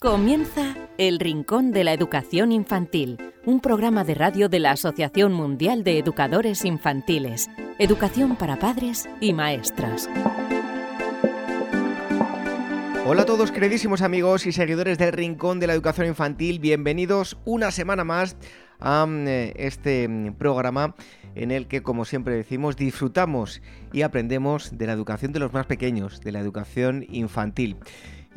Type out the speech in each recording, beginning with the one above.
Comienza El Rincón de la Educación Infantil, un programa de radio de la Asociación Mundial de Educadores Infantiles, Educación para Padres y Maestros. Hola a todos queridísimos amigos y seguidores del Rincón de la Educación Infantil, bienvenidos una semana más a eh, este mm, programa en el que, como siempre decimos, disfrutamos y aprendemos de la educación de los más pequeños, de la educación infantil.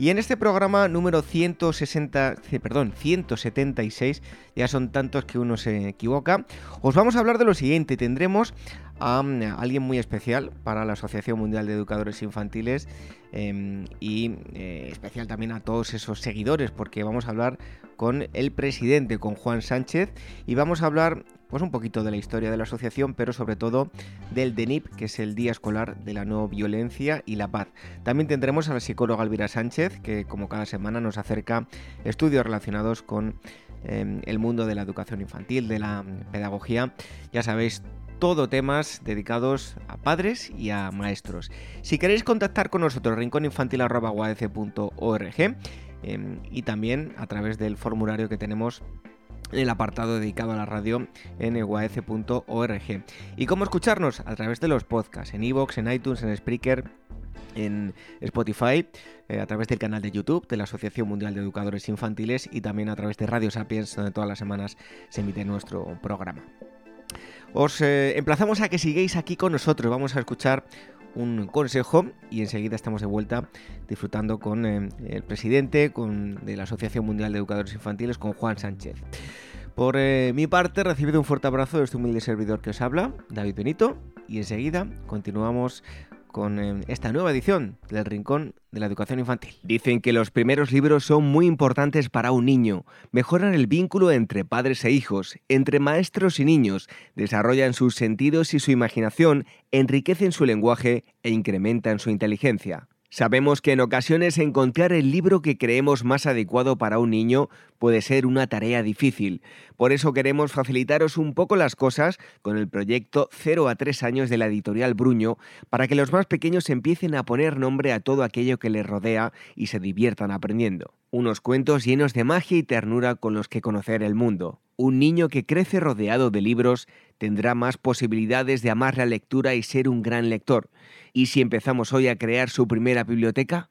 Y en este programa número 160, perdón, 176, ya son tantos que uno se equivoca, os vamos a hablar de lo siguiente. Tendremos a, mm, alguien muy especial para la Asociación Mundial de Educadores Infantiles em, y eh, especial también a todos esos seguidores porque vamos a hablar con el presidente, con Juan Sánchez, y vamos a hablar pues un poquito de la historia de la asociación, pero sobre todo del DENIP, que es el Día Escolar de la No Violencia y la Paz. También tendremos a la psicóloga Elvira Sánchez, que como cada semana nos acerca estudios relacionados con em, el mundo de la educación infantil, de la pedagogía. Ya sabéis, todo temas dedicados a padres y a maestros. Si queréis contactar con nosotros, rincóninfantil.org em, y también a través del formulario que tenemos el apartado dedicado a la radio en uaf.org. ¿Y cómo escucharnos? A través de los podcasts, en iVoox, en iTunes, en Spreaker, en Spotify, eh, a través del canal de YouTube de la Asociación Mundial de Educadores Infantiles y también a través de Radio Sapiens, donde todas las semanas se emite nuestro programa. Os eh, emplazamos a que sigáis aquí con nosotros. Vamos a escuchar un consejo y enseguida estamos de vuelta disfrutando con eh, el presidente con, de la Asociación Mundial de Educadores Infantiles, con Juan Sánchez. Por eh, mi parte, recibido un fuerte abrazo de este humilde servidor que os habla, David Benito, y enseguida continuamos con eh, esta nueva edición del Rincón de la Educación Infantil. Dicen que los primeros libros son muy importantes para un niño, mejoran el vínculo entre padres e hijos, entre maestros y niños, desarrollan sus sentidos y su imaginación, enriquecen su lenguaje e incrementan su inteligencia. Sabemos que en ocasiones encontrar el libro que creemos más adecuado para un niño puede ser una tarea difícil. Por eso queremos facilitaros un poco las cosas con el proyecto 0 a 3 años de la editorial Bruño para que los más pequeños empiecen a poner nombre a todo aquello que les rodea y se diviertan aprendiendo. Unos cuentos llenos de magia y ternura con los que conocer el mundo. Un niño que crece rodeado de libros tendrá más posibilidades de amar la lectura y ser un gran lector. ¿Y si empezamos hoy a crear su primera biblioteca?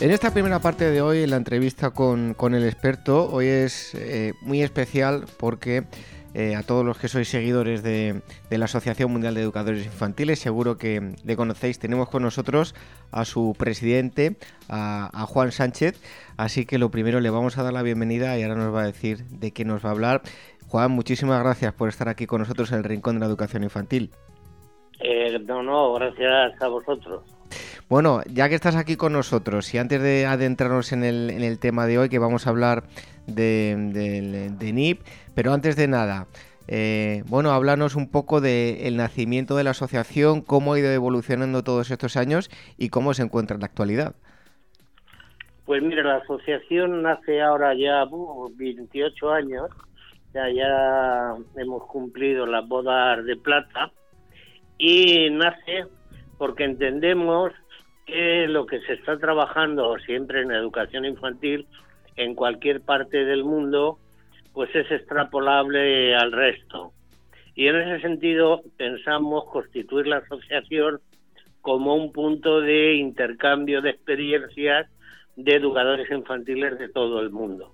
En esta primera parte de hoy, en la entrevista con, el experto, hoy es eh, muy especial porque eh, a todos los que sois seguidores de, la Asociación Mundial de Educadores Infantiles, seguro que le conocéis. Tenemos con nosotros a su presidente, a, Juan Sánchez. Así que lo primero le vamos a dar la bienvenida y ahora nos va a decir de qué nos va a hablar. Juan, muchísimas gracias por estar aquí con nosotros en el Rincón de la Educación Infantil. Eh, no, no, gracias a vosotros. Bueno, ya que estás aquí con nosotros y antes de adentrarnos en el, en el tema de hoy, que vamos a hablar de, de, NIP, pero antes de nada, eh, bueno, háblanos un poco del nacimiento de la asociación, cómo ha ido evolucionando todos estos años y cómo se encuentra en la actualidad. Pues mira, la asociación nace ahora ya 28 años ya, ya hemos cumplido las bodas de plata y nace porque entendemos que lo que se está trabajando siempre en educación infantil en cualquier parte del mundo pues es extrapolable al resto. Y en ese sentido pensamos constituir la asociación como un punto de intercambio de experiencias de educadores infantiles de todo el mundo.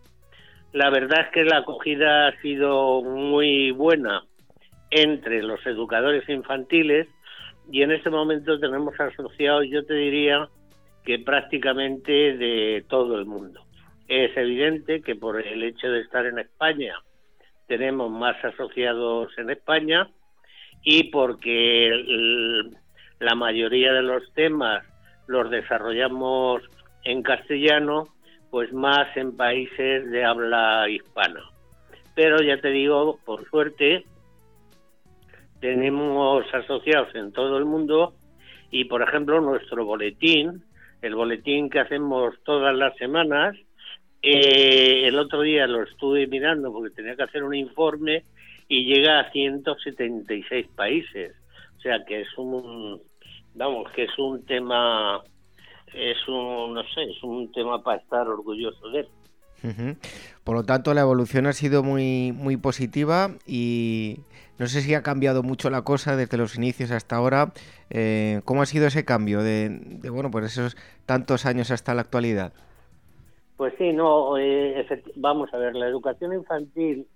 La verdad es que la acogida ha sido muy buena entre los educadores infantiles y en este momento tenemos asociados, yo te diría, que prácticamente de todo el mundo. Es evidente que por el hecho de estar en España tenemos más asociados en España y porque la mayoría de los temas los desarrollamos en castellano, pues más en países de habla hispana. Pero ya te digo, por suerte, tenemos asociados en todo el mundo y, por ejemplo, nuestro boletín, el boletín que hacemos todas las semanas, eh, el otro día lo estuve mirando porque tenía que hacer un informe y llega a 176 países. O sea que es un, vamos, que es un tema es un, no sé, es un tema para estar orgulloso de él. Por lo tanto, la evolución ha sido muy, muy positiva y no sé si ha cambiado mucho la cosa desde los inicios hasta ahora. Eh, ¿Cómo ha sido ese cambio de, bueno, pues esos tantos años hasta la actualidad? Pues sí, no, eh, vamos a ver, la educación infantil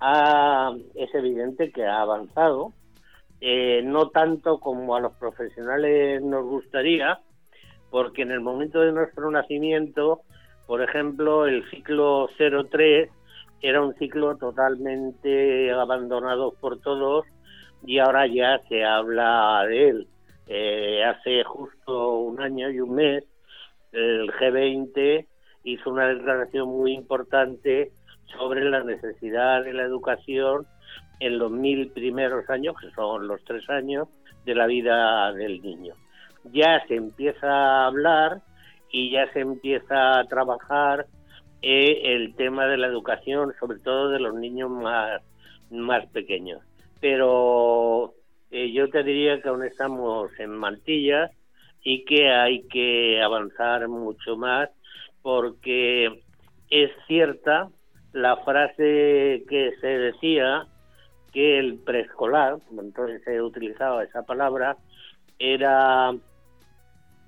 ha, es evidente que ha avanzado, eh, no tanto como a los profesionales nos gustaría, porque en el momento de nuestro nacimiento, por ejemplo, el ciclo 03 era un ciclo totalmente abandonado por todos y ahora ya se habla de él. Eh, hace justo un año y un mes, el G20 hizo una declaración muy importante sobre la necesidad de la educación en los mil primeros años, que son los tres años de la vida del niño ya se empieza a hablar y ya se empieza a trabajar el tema de la educación, sobre todo de los niños más, más pequeños. Pero eh, yo te diría que aún estamos en mantillas y que hay que avanzar mucho más porque es cierta la frase que se decía que el preescolar, entonces se utilizaba esa palabra, era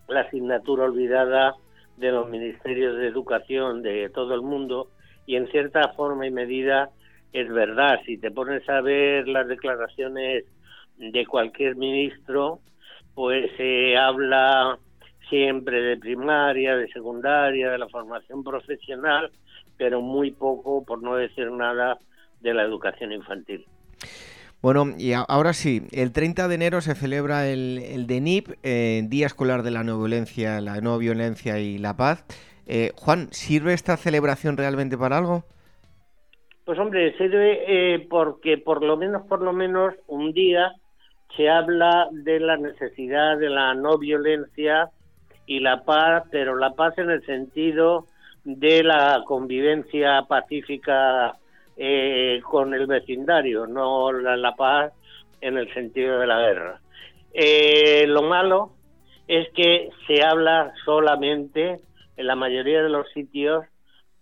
la asignatura olvidada de los ministerios de educación de todo el mundo y en cierta forma y medida es verdad. Si te pones a ver las declaraciones de cualquier ministro, pues se habla siempre de primaria, de secundaria, de la formación profesional, pero muy poco, por no decir nada, de la educación infantil. Bueno, y ahora sí, el 30 de enero se celebra el, el DENIP, eh, Día Escolar de la No Violencia, la No Violencia y la Paz. Eh, Juan, ¿sirve esta celebración realmente para algo? Pues hombre, sirve eh, porque por lo menos, por lo menos, un día se habla de la necesidad de la no violencia y la paz, pero la paz en el sentido de la convivencia pacífica eh, con el vecindario, no la, paz en el sentido de la guerra. Eh, lo malo es que se habla solamente, en la mayoría de los sitios,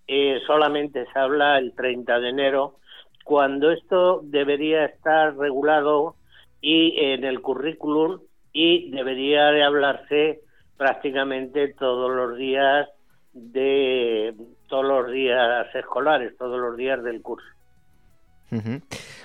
eh, solamente se habla el 30 de enero, cuando esto debería estar regulado y en el currículum y debería de hablarse prácticamente todos los días de todos los días escolares, todos los días del curso.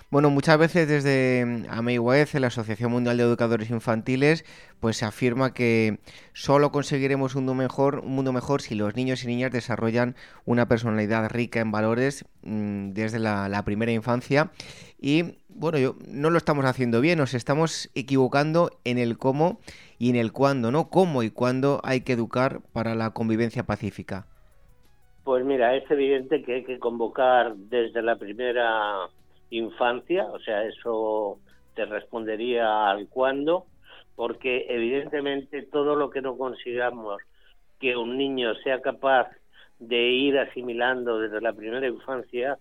Bueno, muchas veces desde mm, AMEIWEZ, la Asociación Mundial de Educadores Infantiles, pues se afirma que solo conseguiremos un mundo mejor, un mundo mejor si los niños y niñas desarrollan una personalidad rica en valores mm, desde la, la, primera infancia. Y bueno, yo, no lo estamos haciendo bien, nos estamos equivocando en el cómo y en el cuándo, ¿no? ¿Cómo y cuándo hay que educar para la convivencia pacífica? Pues mira, es evidente que hay que convocar desde la primera infancia, o sea, eso te respondería al cuándo, porque evidentemente todo lo que no consigamos que un niño sea capaz de ir asimilando desde la primera infancia,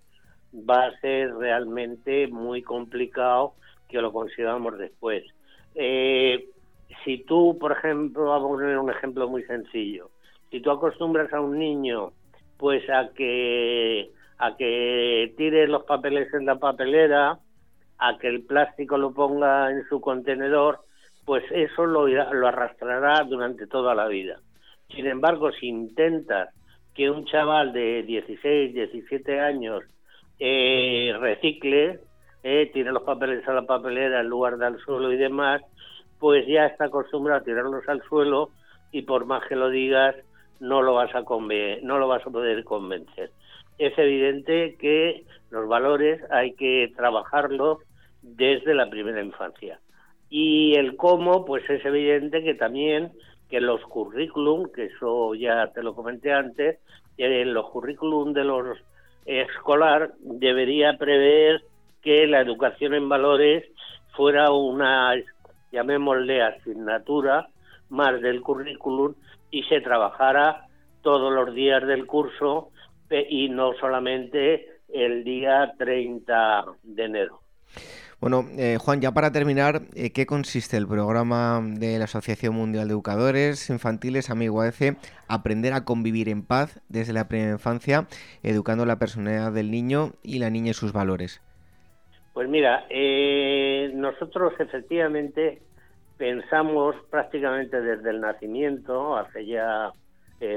va a ser realmente muy complicado que lo consigamos después. Eh, si tú, por ejemplo, vamos a poner un ejemplo muy sencillo, si tú acostumbras a un niño pues a que a que tire los papeles en la papelera, a que el plástico lo ponga en su contenedor, pues eso lo, lo arrastrará durante toda la vida. Sin embargo, si intentas que un chaval de 16, 17 años eh, recicle, eh, tire los papeles a la papelera en lugar del suelo y demás, pues ya está acostumbrado a tirarlos al suelo y por más que lo digas, no lo vas a no lo vas a poder convencer. Es evidente que los valores hay que trabajarlos desde la primera infancia. Y el cómo, pues es evidente que también que los currículum, que eso ya te lo comenté antes, en los currículum de los escolar debería prever que la educación en valores fuera una, llamémosle asignatura más del currículum y se trabajara todos los días del curso y no solamente el día 30 de enero. Bueno, eh, Juan, ya para terminar, eh, ¿qué consiste el programa de la Asociación Mundial de Educadores Infantiles, Amigo AEC, Aprender a convivir en paz desde la primera infancia, educando la personalidad del niño y la niña y sus valores? Pues mira, eh, nosotros efectivamente pensamos prácticamente desde el nacimiento, hace ya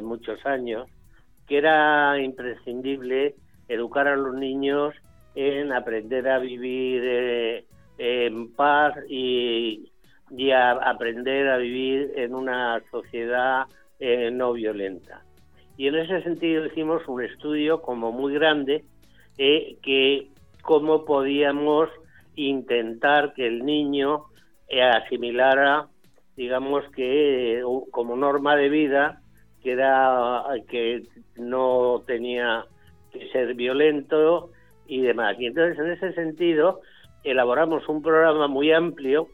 muchos años, que era imprescindible educar a los niños en aprender a vivir eh, en paz y, a aprender a vivir en una sociedad eh, no violenta. Y en ese sentido hicimos un estudio como muy grande eh, que cómo podíamos intentar que el niño asimilara, digamos que como norma de vida, que era que no tenía que ser violento y demás. Y entonces, en ese sentido, elaboramos un programa muy amplio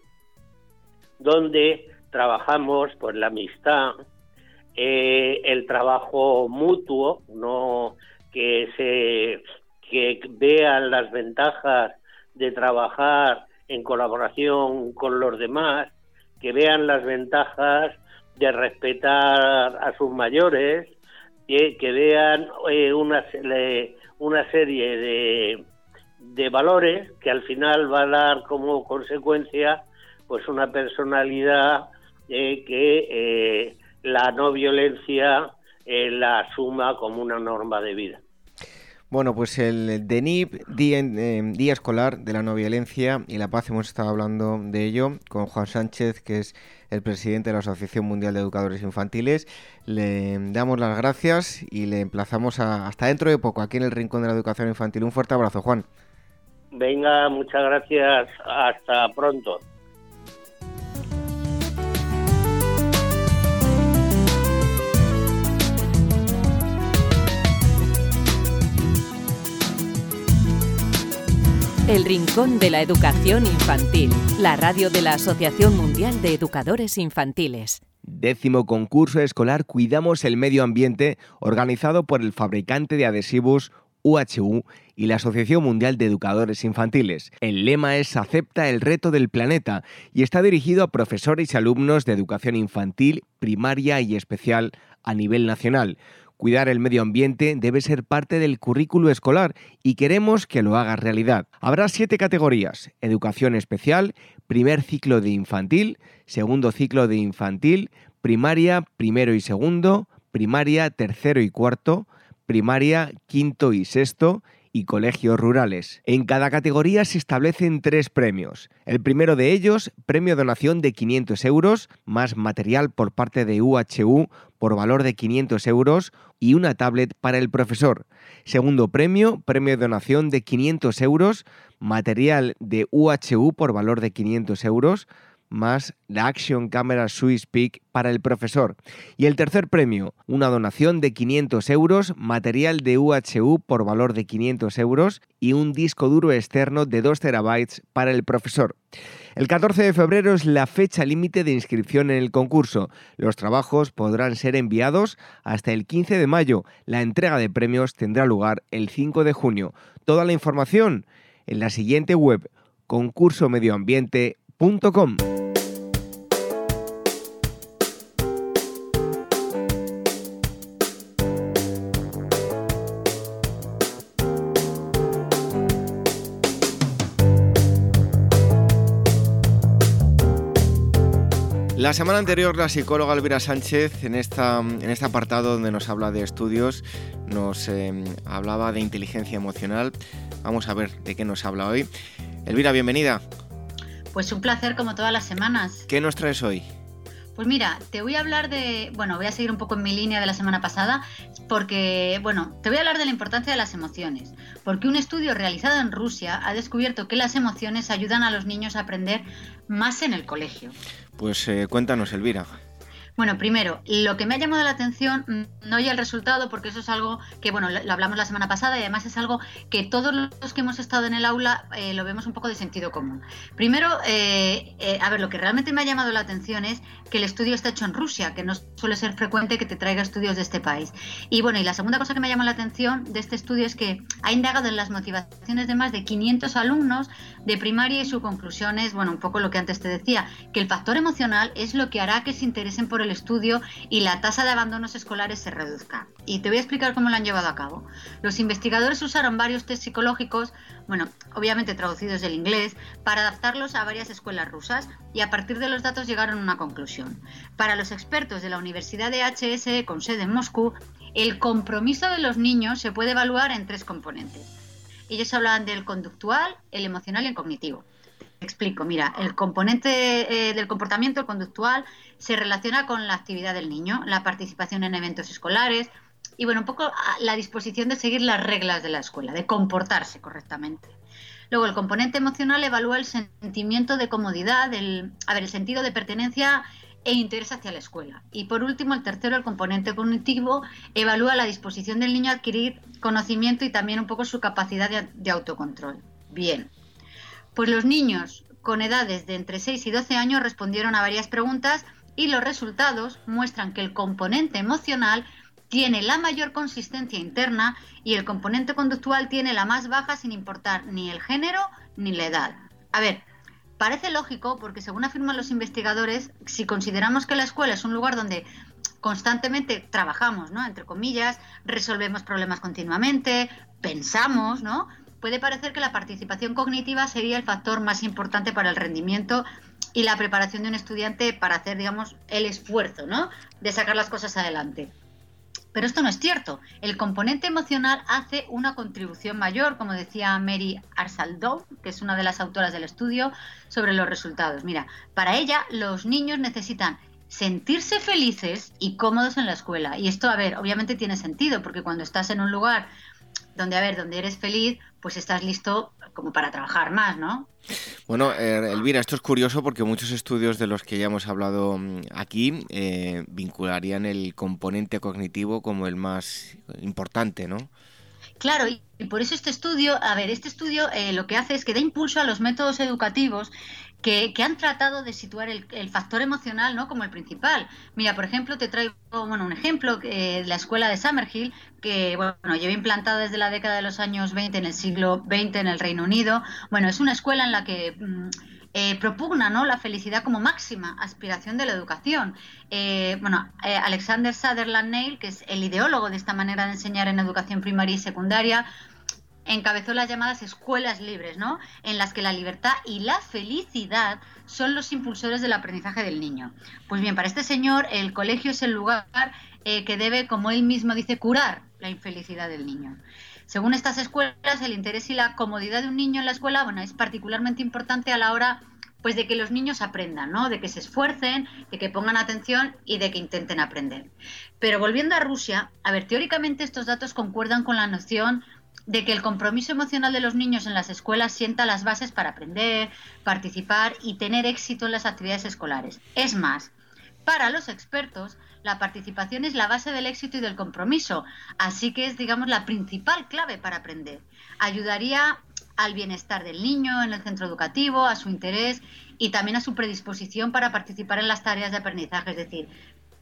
donde trabajamos pues la amistad, eh, el trabajo mutuo, no que se que vean las ventajas de trabajar en colaboración con los demás, que vean las ventajas de respetar a sus mayores, que, que vean eh, una, una serie de, de valores que al final va a dar como consecuencia pues una personalidad eh, que eh, la no violencia eh, la asuma como una norma de vida. Bueno, pues el DENIP, Día, Día, Escolar de la No Violencia y la Paz, hemos estado hablando de ello con Juan Sánchez, que es el presidente de la Asociación Mundial de Educadores Infantiles. Le damos las gracias y le emplazamos hasta dentro de poco aquí en el Rincón de la Educación Infantil. Un fuerte abrazo, Juan. Venga, muchas gracias. Hasta pronto. El Rincón de la Educación Infantil, la radio de la Asociación Mundial de Educadores Infantiles. Décimo concurso escolar Cuidamos el Medio Ambiente, organizado por el fabricante de adhesivos UHU y la Asociación Mundial de Educadores Infantiles. El lema es Acepta el reto del planeta y está dirigido a profesores y alumnos de educación infantil, primaria y especial a nivel nacional. Cuidar el medio ambiente debe ser parte del currículo escolar y queremos que lo haga realidad. Habrá siete categorías. Educación especial, primer ciclo de infantil, segundo ciclo de infantil, primaria, primero y segundo, primaria, tercero y cuarto, primaria, quinto y sexto, y colegios rurales. En cada categoría se establecen tres premios. El primero de ellos, premio donación de 500 euros, más material por parte de UHU por valor de 500 euros y una tablet para el profesor. Segundo premio, premio donación de 500 euros, material de UHU por valor de 500 euros, más la Action Camera Swiss Peak para el profesor. Y el tercer premio, una donación de 500 euros, material de UHU por valor de 500 euros y un disco duro externo de 2 terabytes para el profesor. El 14 de febrero es la fecha límite de inscripción en el concurso. Los trabajos podrán ser enviados hasta el 15 de mayo. La entrega de premios tendrá lugar el 5 de junio. Toda la información en la siguiente web concursomedioambiente.com. La semana anterior la psicóloga Elvira Sánchez en, esta, en este apartado donde nos habla de estudios nos eh, hablaba de inteligencia emocional. Vamos a ver de qué nos habla hoy. Elvira, bienvenida. Pues un placer como todas las semanas. ¿Qué nos traes hoy? Pues mira, te voy a hablar de, bueno, voy a seguir un poco en mi línea de la semana pasada, porque, bueno, te voy a hablar de la importancia de las emociones, porque un estudio realizado en Rusia ha descubierto que las emociones ayudan a los niños a aprender más en el colegio. Pues eh, cuéntanos, Elvira. Bueno, primero, lo que me ha llamado la atención, mm, no ya el resultado, porque eso es algo que, bueno, lo, hablamos la semana pasada y además es algo que todos los que hemos estado en el aula eh, lo vemos un poco de sentido común. Primero, eh, eh, a ver, lo que realmente me ha llamado la atención es que el estudio está hecho en Rusia, que no suele ser frecuente que te traiga estudios de este país. Y bueno, y la segunda cosa que me llama la atención de este estudio es que ha indagado en las motivaciones de más de 500 alumnos de primaria y su conclusión es, bueno, un poco lo que antes te decía, que el factor emocional es lo que hará que se interesen por el estudio y la tasa de abandonos escolares se reduzca. Y te voy a explicar cómo lo han llevado a cabo. Los investigadores usaron varios test psicológicos, bueno, obviamente traducidos del inglés, para adaptarlos a varias escuelas rusas y a partir de los datos llegaron a una conclusión. Para los expertos de la Universidad de HSE con sede en Moscú, el compromiso de los niños se puede evaluar en tres componentes. Ellos hablaban del conductual, el emocional y el cognitivo explico, mira, el componente eh, del comportamiento conductual se relaciona con la actividad del niño, la participación en eventos escolares y, bueno, un poco la disposición de seguir las reglas de la escuela, de comportarse correctamente. Luego, el componente emocional evalúa el sentimiento de comodidad, el, a ver, el sentido de pertenencia e interés hacia la escuela. Y por último, el tercero, el componente cognitivo, evalúa la disposición del niño a adquirir conocimiento y también un poco su capacidad de autocontrol. Bien, pues los niños con edades de entre 6 y 12 años respondieron a varias preguntas y los resultados muestran que el componente emocional tiene la mayor consistencia interna y el componente conductual tiene la más baja sin importar ni el género ni la edad. A ver, parece lógico porque según afirman los investigadores, si consideramos que la escuela es un lugar donde constantemente trabajamos, ¿no? Entre comillas, resolvemos problemas continuamente, pensamos, ¿no? Puede parecer que la participación cognitiva sería el factor más importante para el rendimiento y la preparación de un estudiante para hacer, digamos, el esfuerzo, ¿no? De sacar las cosas adelante. Pero esto no es cierto. El componente emocional hace una contribución mayor, como decía Mary Arsaldo, que es una de las autoras del estudio, sobre los resultados. Mira, para ella los niños necesitan sentirse felices y cómodos en la escuela. Y esto, a ver, obviamente tiene sentido, porque cuando estás en un lugar donde, a ver, donde eres feliz, pues estás listo como para trabajar más, ¿no? Bueno, eh, Elvira, esto es curioso porque muchos estudios de los que ya hemos hablado mm, aquí eh, vincularían el componente cognitivo como el más importante, ¿no? Claro, y por eso este estudio, a ver, este estudio eh, lo que hace es que da impulso a los métodos educativos que, han tratado de situar el, factor emocional ¿no? como el principal. Mira, por ejemplo, te traigo bueno, un ejemplo, de la escuela de Summerhill, que bueno, lleva implantada desde la década de los años 20 en el siglo XX en el Reino Unido. Bueno, es una escuela en la que... Mm, eh, propugna ¿no? la felicidad como máxima aspiración de la educación. Eh, bueno, eh, Alexander Sutherland Neil, que es el ideólogo de esta manera de enseñar en educación primaria y secundaria, encabezó las llamadas escuelas libres, ¿no? En las que la libertad y la felicidad son los impulsores del aprendizaje del niño. Pues bien, para este señor, el colegio es el lugar eh, que debe, como él mismo dice, curar la infelicidad del niño. Según estas escuelas, el interés y la comodidad de un niño en la escuela, es particularmente importante a la hora pues de que los niños aprendan, ¿no? De que se esfuercen, de que pongan atención y de que intenten aprender. Pero volviendo a Rusia, a ver, teóricamente estos datos concuerdan con la noción de que el compromiso emocional de los niños en las escuelas sienta las bases para aprender, participar y tener éxito en las actividades escolares. Es más, para los expertos, la participación es la base del éxito y del compromiso, así que es, digamos, la principal clave para aprender. Ayudaría al bienestar del niño en el centro educativo, a su interés y también a su predisposición para participar en las tareas de aprendizaje, es decir,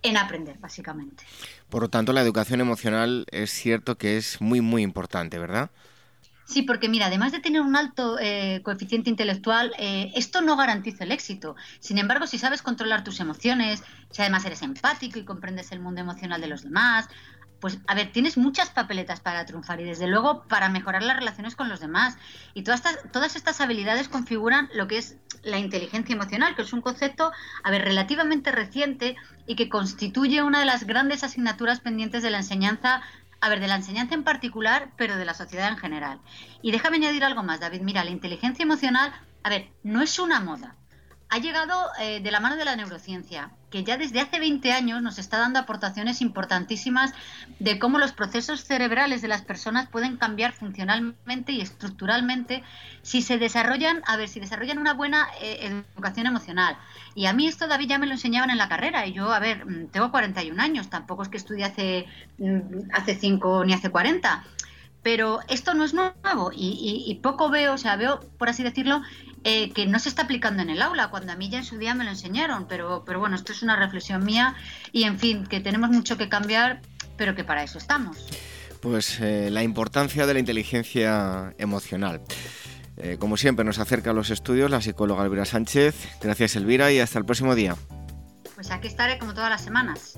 en aprender, básicamente. Por lo tanto, la educación emocional es cierto que es muy, muy importante, ¿verdad? Sí, porque mira, además de tener un alto eh, coeficiente intelectual, eh, esto no garantiza el éxito. Sin embargo, si sabes controlar tus emociones, si además eres empático y comprendes el mundo emocional de los demás, pues a ver, tienes muchas papeletas para triunfar y desde luego para mejorar las relaciones con los demás. Y todas estas, todas estas habilidades configuran lo que es la inteligencia emocional, que es un concepto, a ver, relativamente reciente y que constituye una de las grandes asignaturas pendientes de la enseñanza a ver, de la enseñanza en particular, pero de la sociedad en general. Y déjame añadir algo más, David. Mira, la inteligencia emocional, a ver, no es una moda ha llegado eh, de la mano de la neurociencia, que ya desde hace 20 años nos está dando aportaciones importantísimas de cómo los procesos cerebrales de las personas pueden cambiar funcionalmente y estructuralmente si se desarrollan, a ver, si desarrollan una buena eh, educación emocional. Y a mí esto, David, ya me lo enseñaban en la carrera. Y yo, a ver, mm, tengo 41 años, tampoco es que estudié hace, mm, hace 5 ni hace 40 pero esto no es nuevo y, poco veo, o sea, veo, por así decirlo, eh, que no se está aplicando en el aula, cuando a mí ya en su día me lo enseñaron, pero, pero bueno, esto es una reflexión mía y en fin, que tenemos mucho que cambiar, pero que para eso estamos. Pues eh, la importancia de la inteligencia emocional. Eh, como siempre, nos acerca a los estudios la psicóloga Elvira Sánchez. Gracias, Elvira, y hasta el próximo día. Pues aquí estaré como todas las semanas.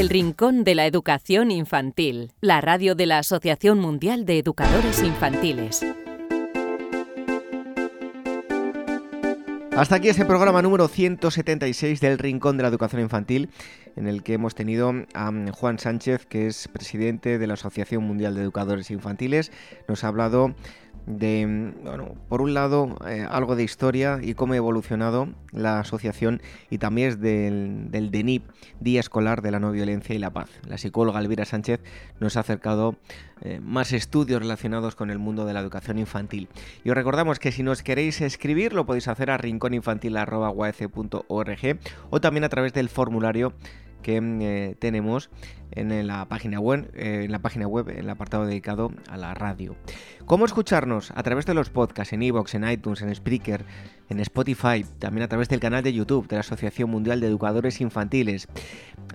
El Rincón de la Educación Infantil, la radio de la Asociación Mundial de Educadores Infantiles. Hasta aquí este programa número 176 del Rincón de la Educación Infantil, en el que hemos tenido a mm, Juan Sánchez, que es presidente de la Asociación Mundial de Educadores Infantiles. Nos ha hablado de, mm, bueno, por un lado, eh, algo de historia y cómo ha evolucionado la asociación y también es del, del, DENIP, Día Escolar de la No Violencia y la Paz. La psicóloga Elvira Sánchez nos ha acercado eh, más estudios relacionados con el mundo de la educación infantil. Y os recordamos que si nos queréis escribir lo podéis hacer a rincóninfantil.org o también a través del formulario que mm, eh, tenemos en la página web, eh, en la página web, en el apartado dedicado a la radio. ¿Cómo escucharnos? A través de los podcasts en iVoox, en iTunes, en Spreaker, en Spotify, también a través del canal de YouTube de la Asociación Mundial de Educadores Infantiles,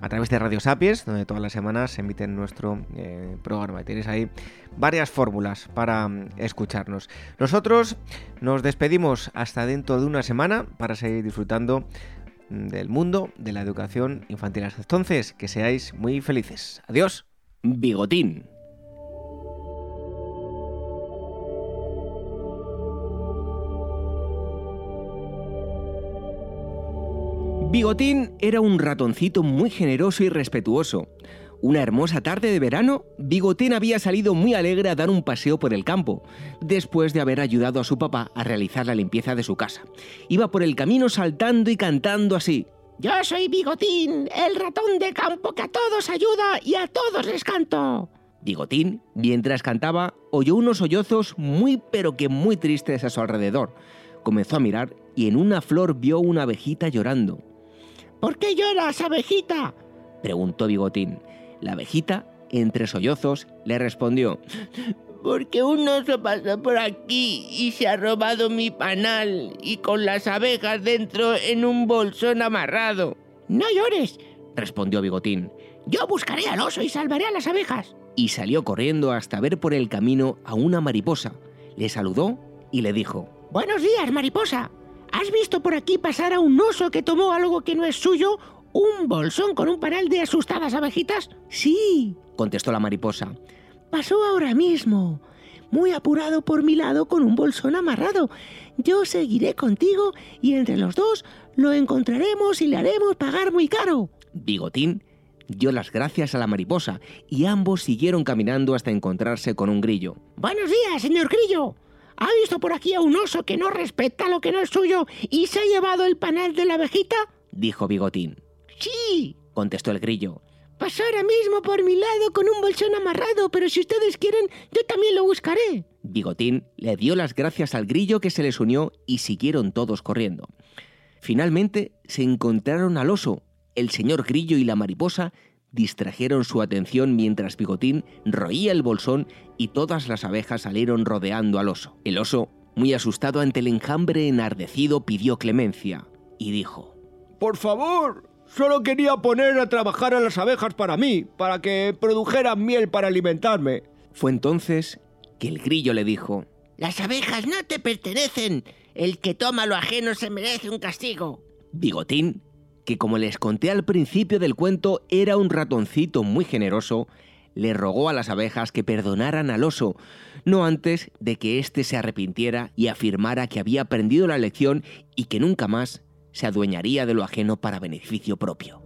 a través de Radio Sapiens, donde todas las semanas se emite nuestro eh, programa. Tenéis ahí varias fórmulas para mm, escucharnos. Nosotros nos despedimos hasta dentro de una semana para seguir disfrutando del mundo de la educación infantil. Hasta entonces, que seáis muy felices. Adiós. Bigotín. Bigotín era un ratoncito muy generoso y respetuoso. Una hermosa tarde de verano, Bigotín había salido muy alegre a dar un paseo por el campo, después de haber ayudado a su papá a realizar la limpieza de su casa. Iba por el camino saltando y cantando así. Yo soy Bigotín, el ratón de campo que a todos ayuda y a todos les canto. Bigotín, mientras cantaba, oyó unos sollozos muy pero que muy tristes a su alrededor. Comenzó a mirar y en una flor vio una abejita llorando. ¿Por qué lloras, abejita? preguntó Bigotín. La abejita entre sollozos, le respondió porque un oso pasó por aquí y se ha robado mi panal y con las abejas dentro en un bolsón amarrado. No llores, respondió Bigotín. Yo buscaré al oso y salvaré a las abejas. Y salió corriendo hasta ver por el camino a una mariposa. Le saludó y le dijo, Buenos días, mariposa. ¿Has visto por aquí pasar a un oso que tomó algo que no es suyo? ¿Un bolsón con un panal de asustadas abejitas? Sí, contestó la mariposa. Pasó ahora mismo, muy apurado por mi lado con un bolsón amarrado. Yo seguiré contigo y entre los dos lo encontraremos y le haremos pagar muy caro. Bigotín dio las gracias a la mariposa y ambos siguieron caminando hasta encontrarse con un grillo. Buenos días, señor grillo. ¿Ha visto por aquí a un oso que no respeta lo que no es suyo y se ha llevado el panal de la abejita? dijo Bigotín. Sí, contestó el grillo. Pasó ahora mismo por mi lado con un bolsón amarrado, pero si ustedes quieren, yo también lo buscaré. Bigotín le dio las gracias al grillo que se les unió y siguieron todos corriendo. Finalmente se encontraron al oso. El señor grillo y la mariposa distrajeron su atención mientras Bigotín roía el bolsón y todas las abejas salieron rodeando al oso. El oso, muy asustado ante el enjambre enardecido, pidió clemencia y dijo: Por favor, Solo quería poner a trabajar a las abejas para mí, para que produjeran miel para alimentarme. Fue entonces que el grillo le dijo, Las abejas no te pertenecen. El que toma lo ajeno se merece un castigo. Bigotín, que como les conté al principio del cuento era un ratoncito muy generoso, le rogó a las abejas que perdonaran al oso, no antes de que éste se arrepintiera y afirmara que había aprendido la lección y que nunca más se adueñaría de lo ajeno para beneficio propio.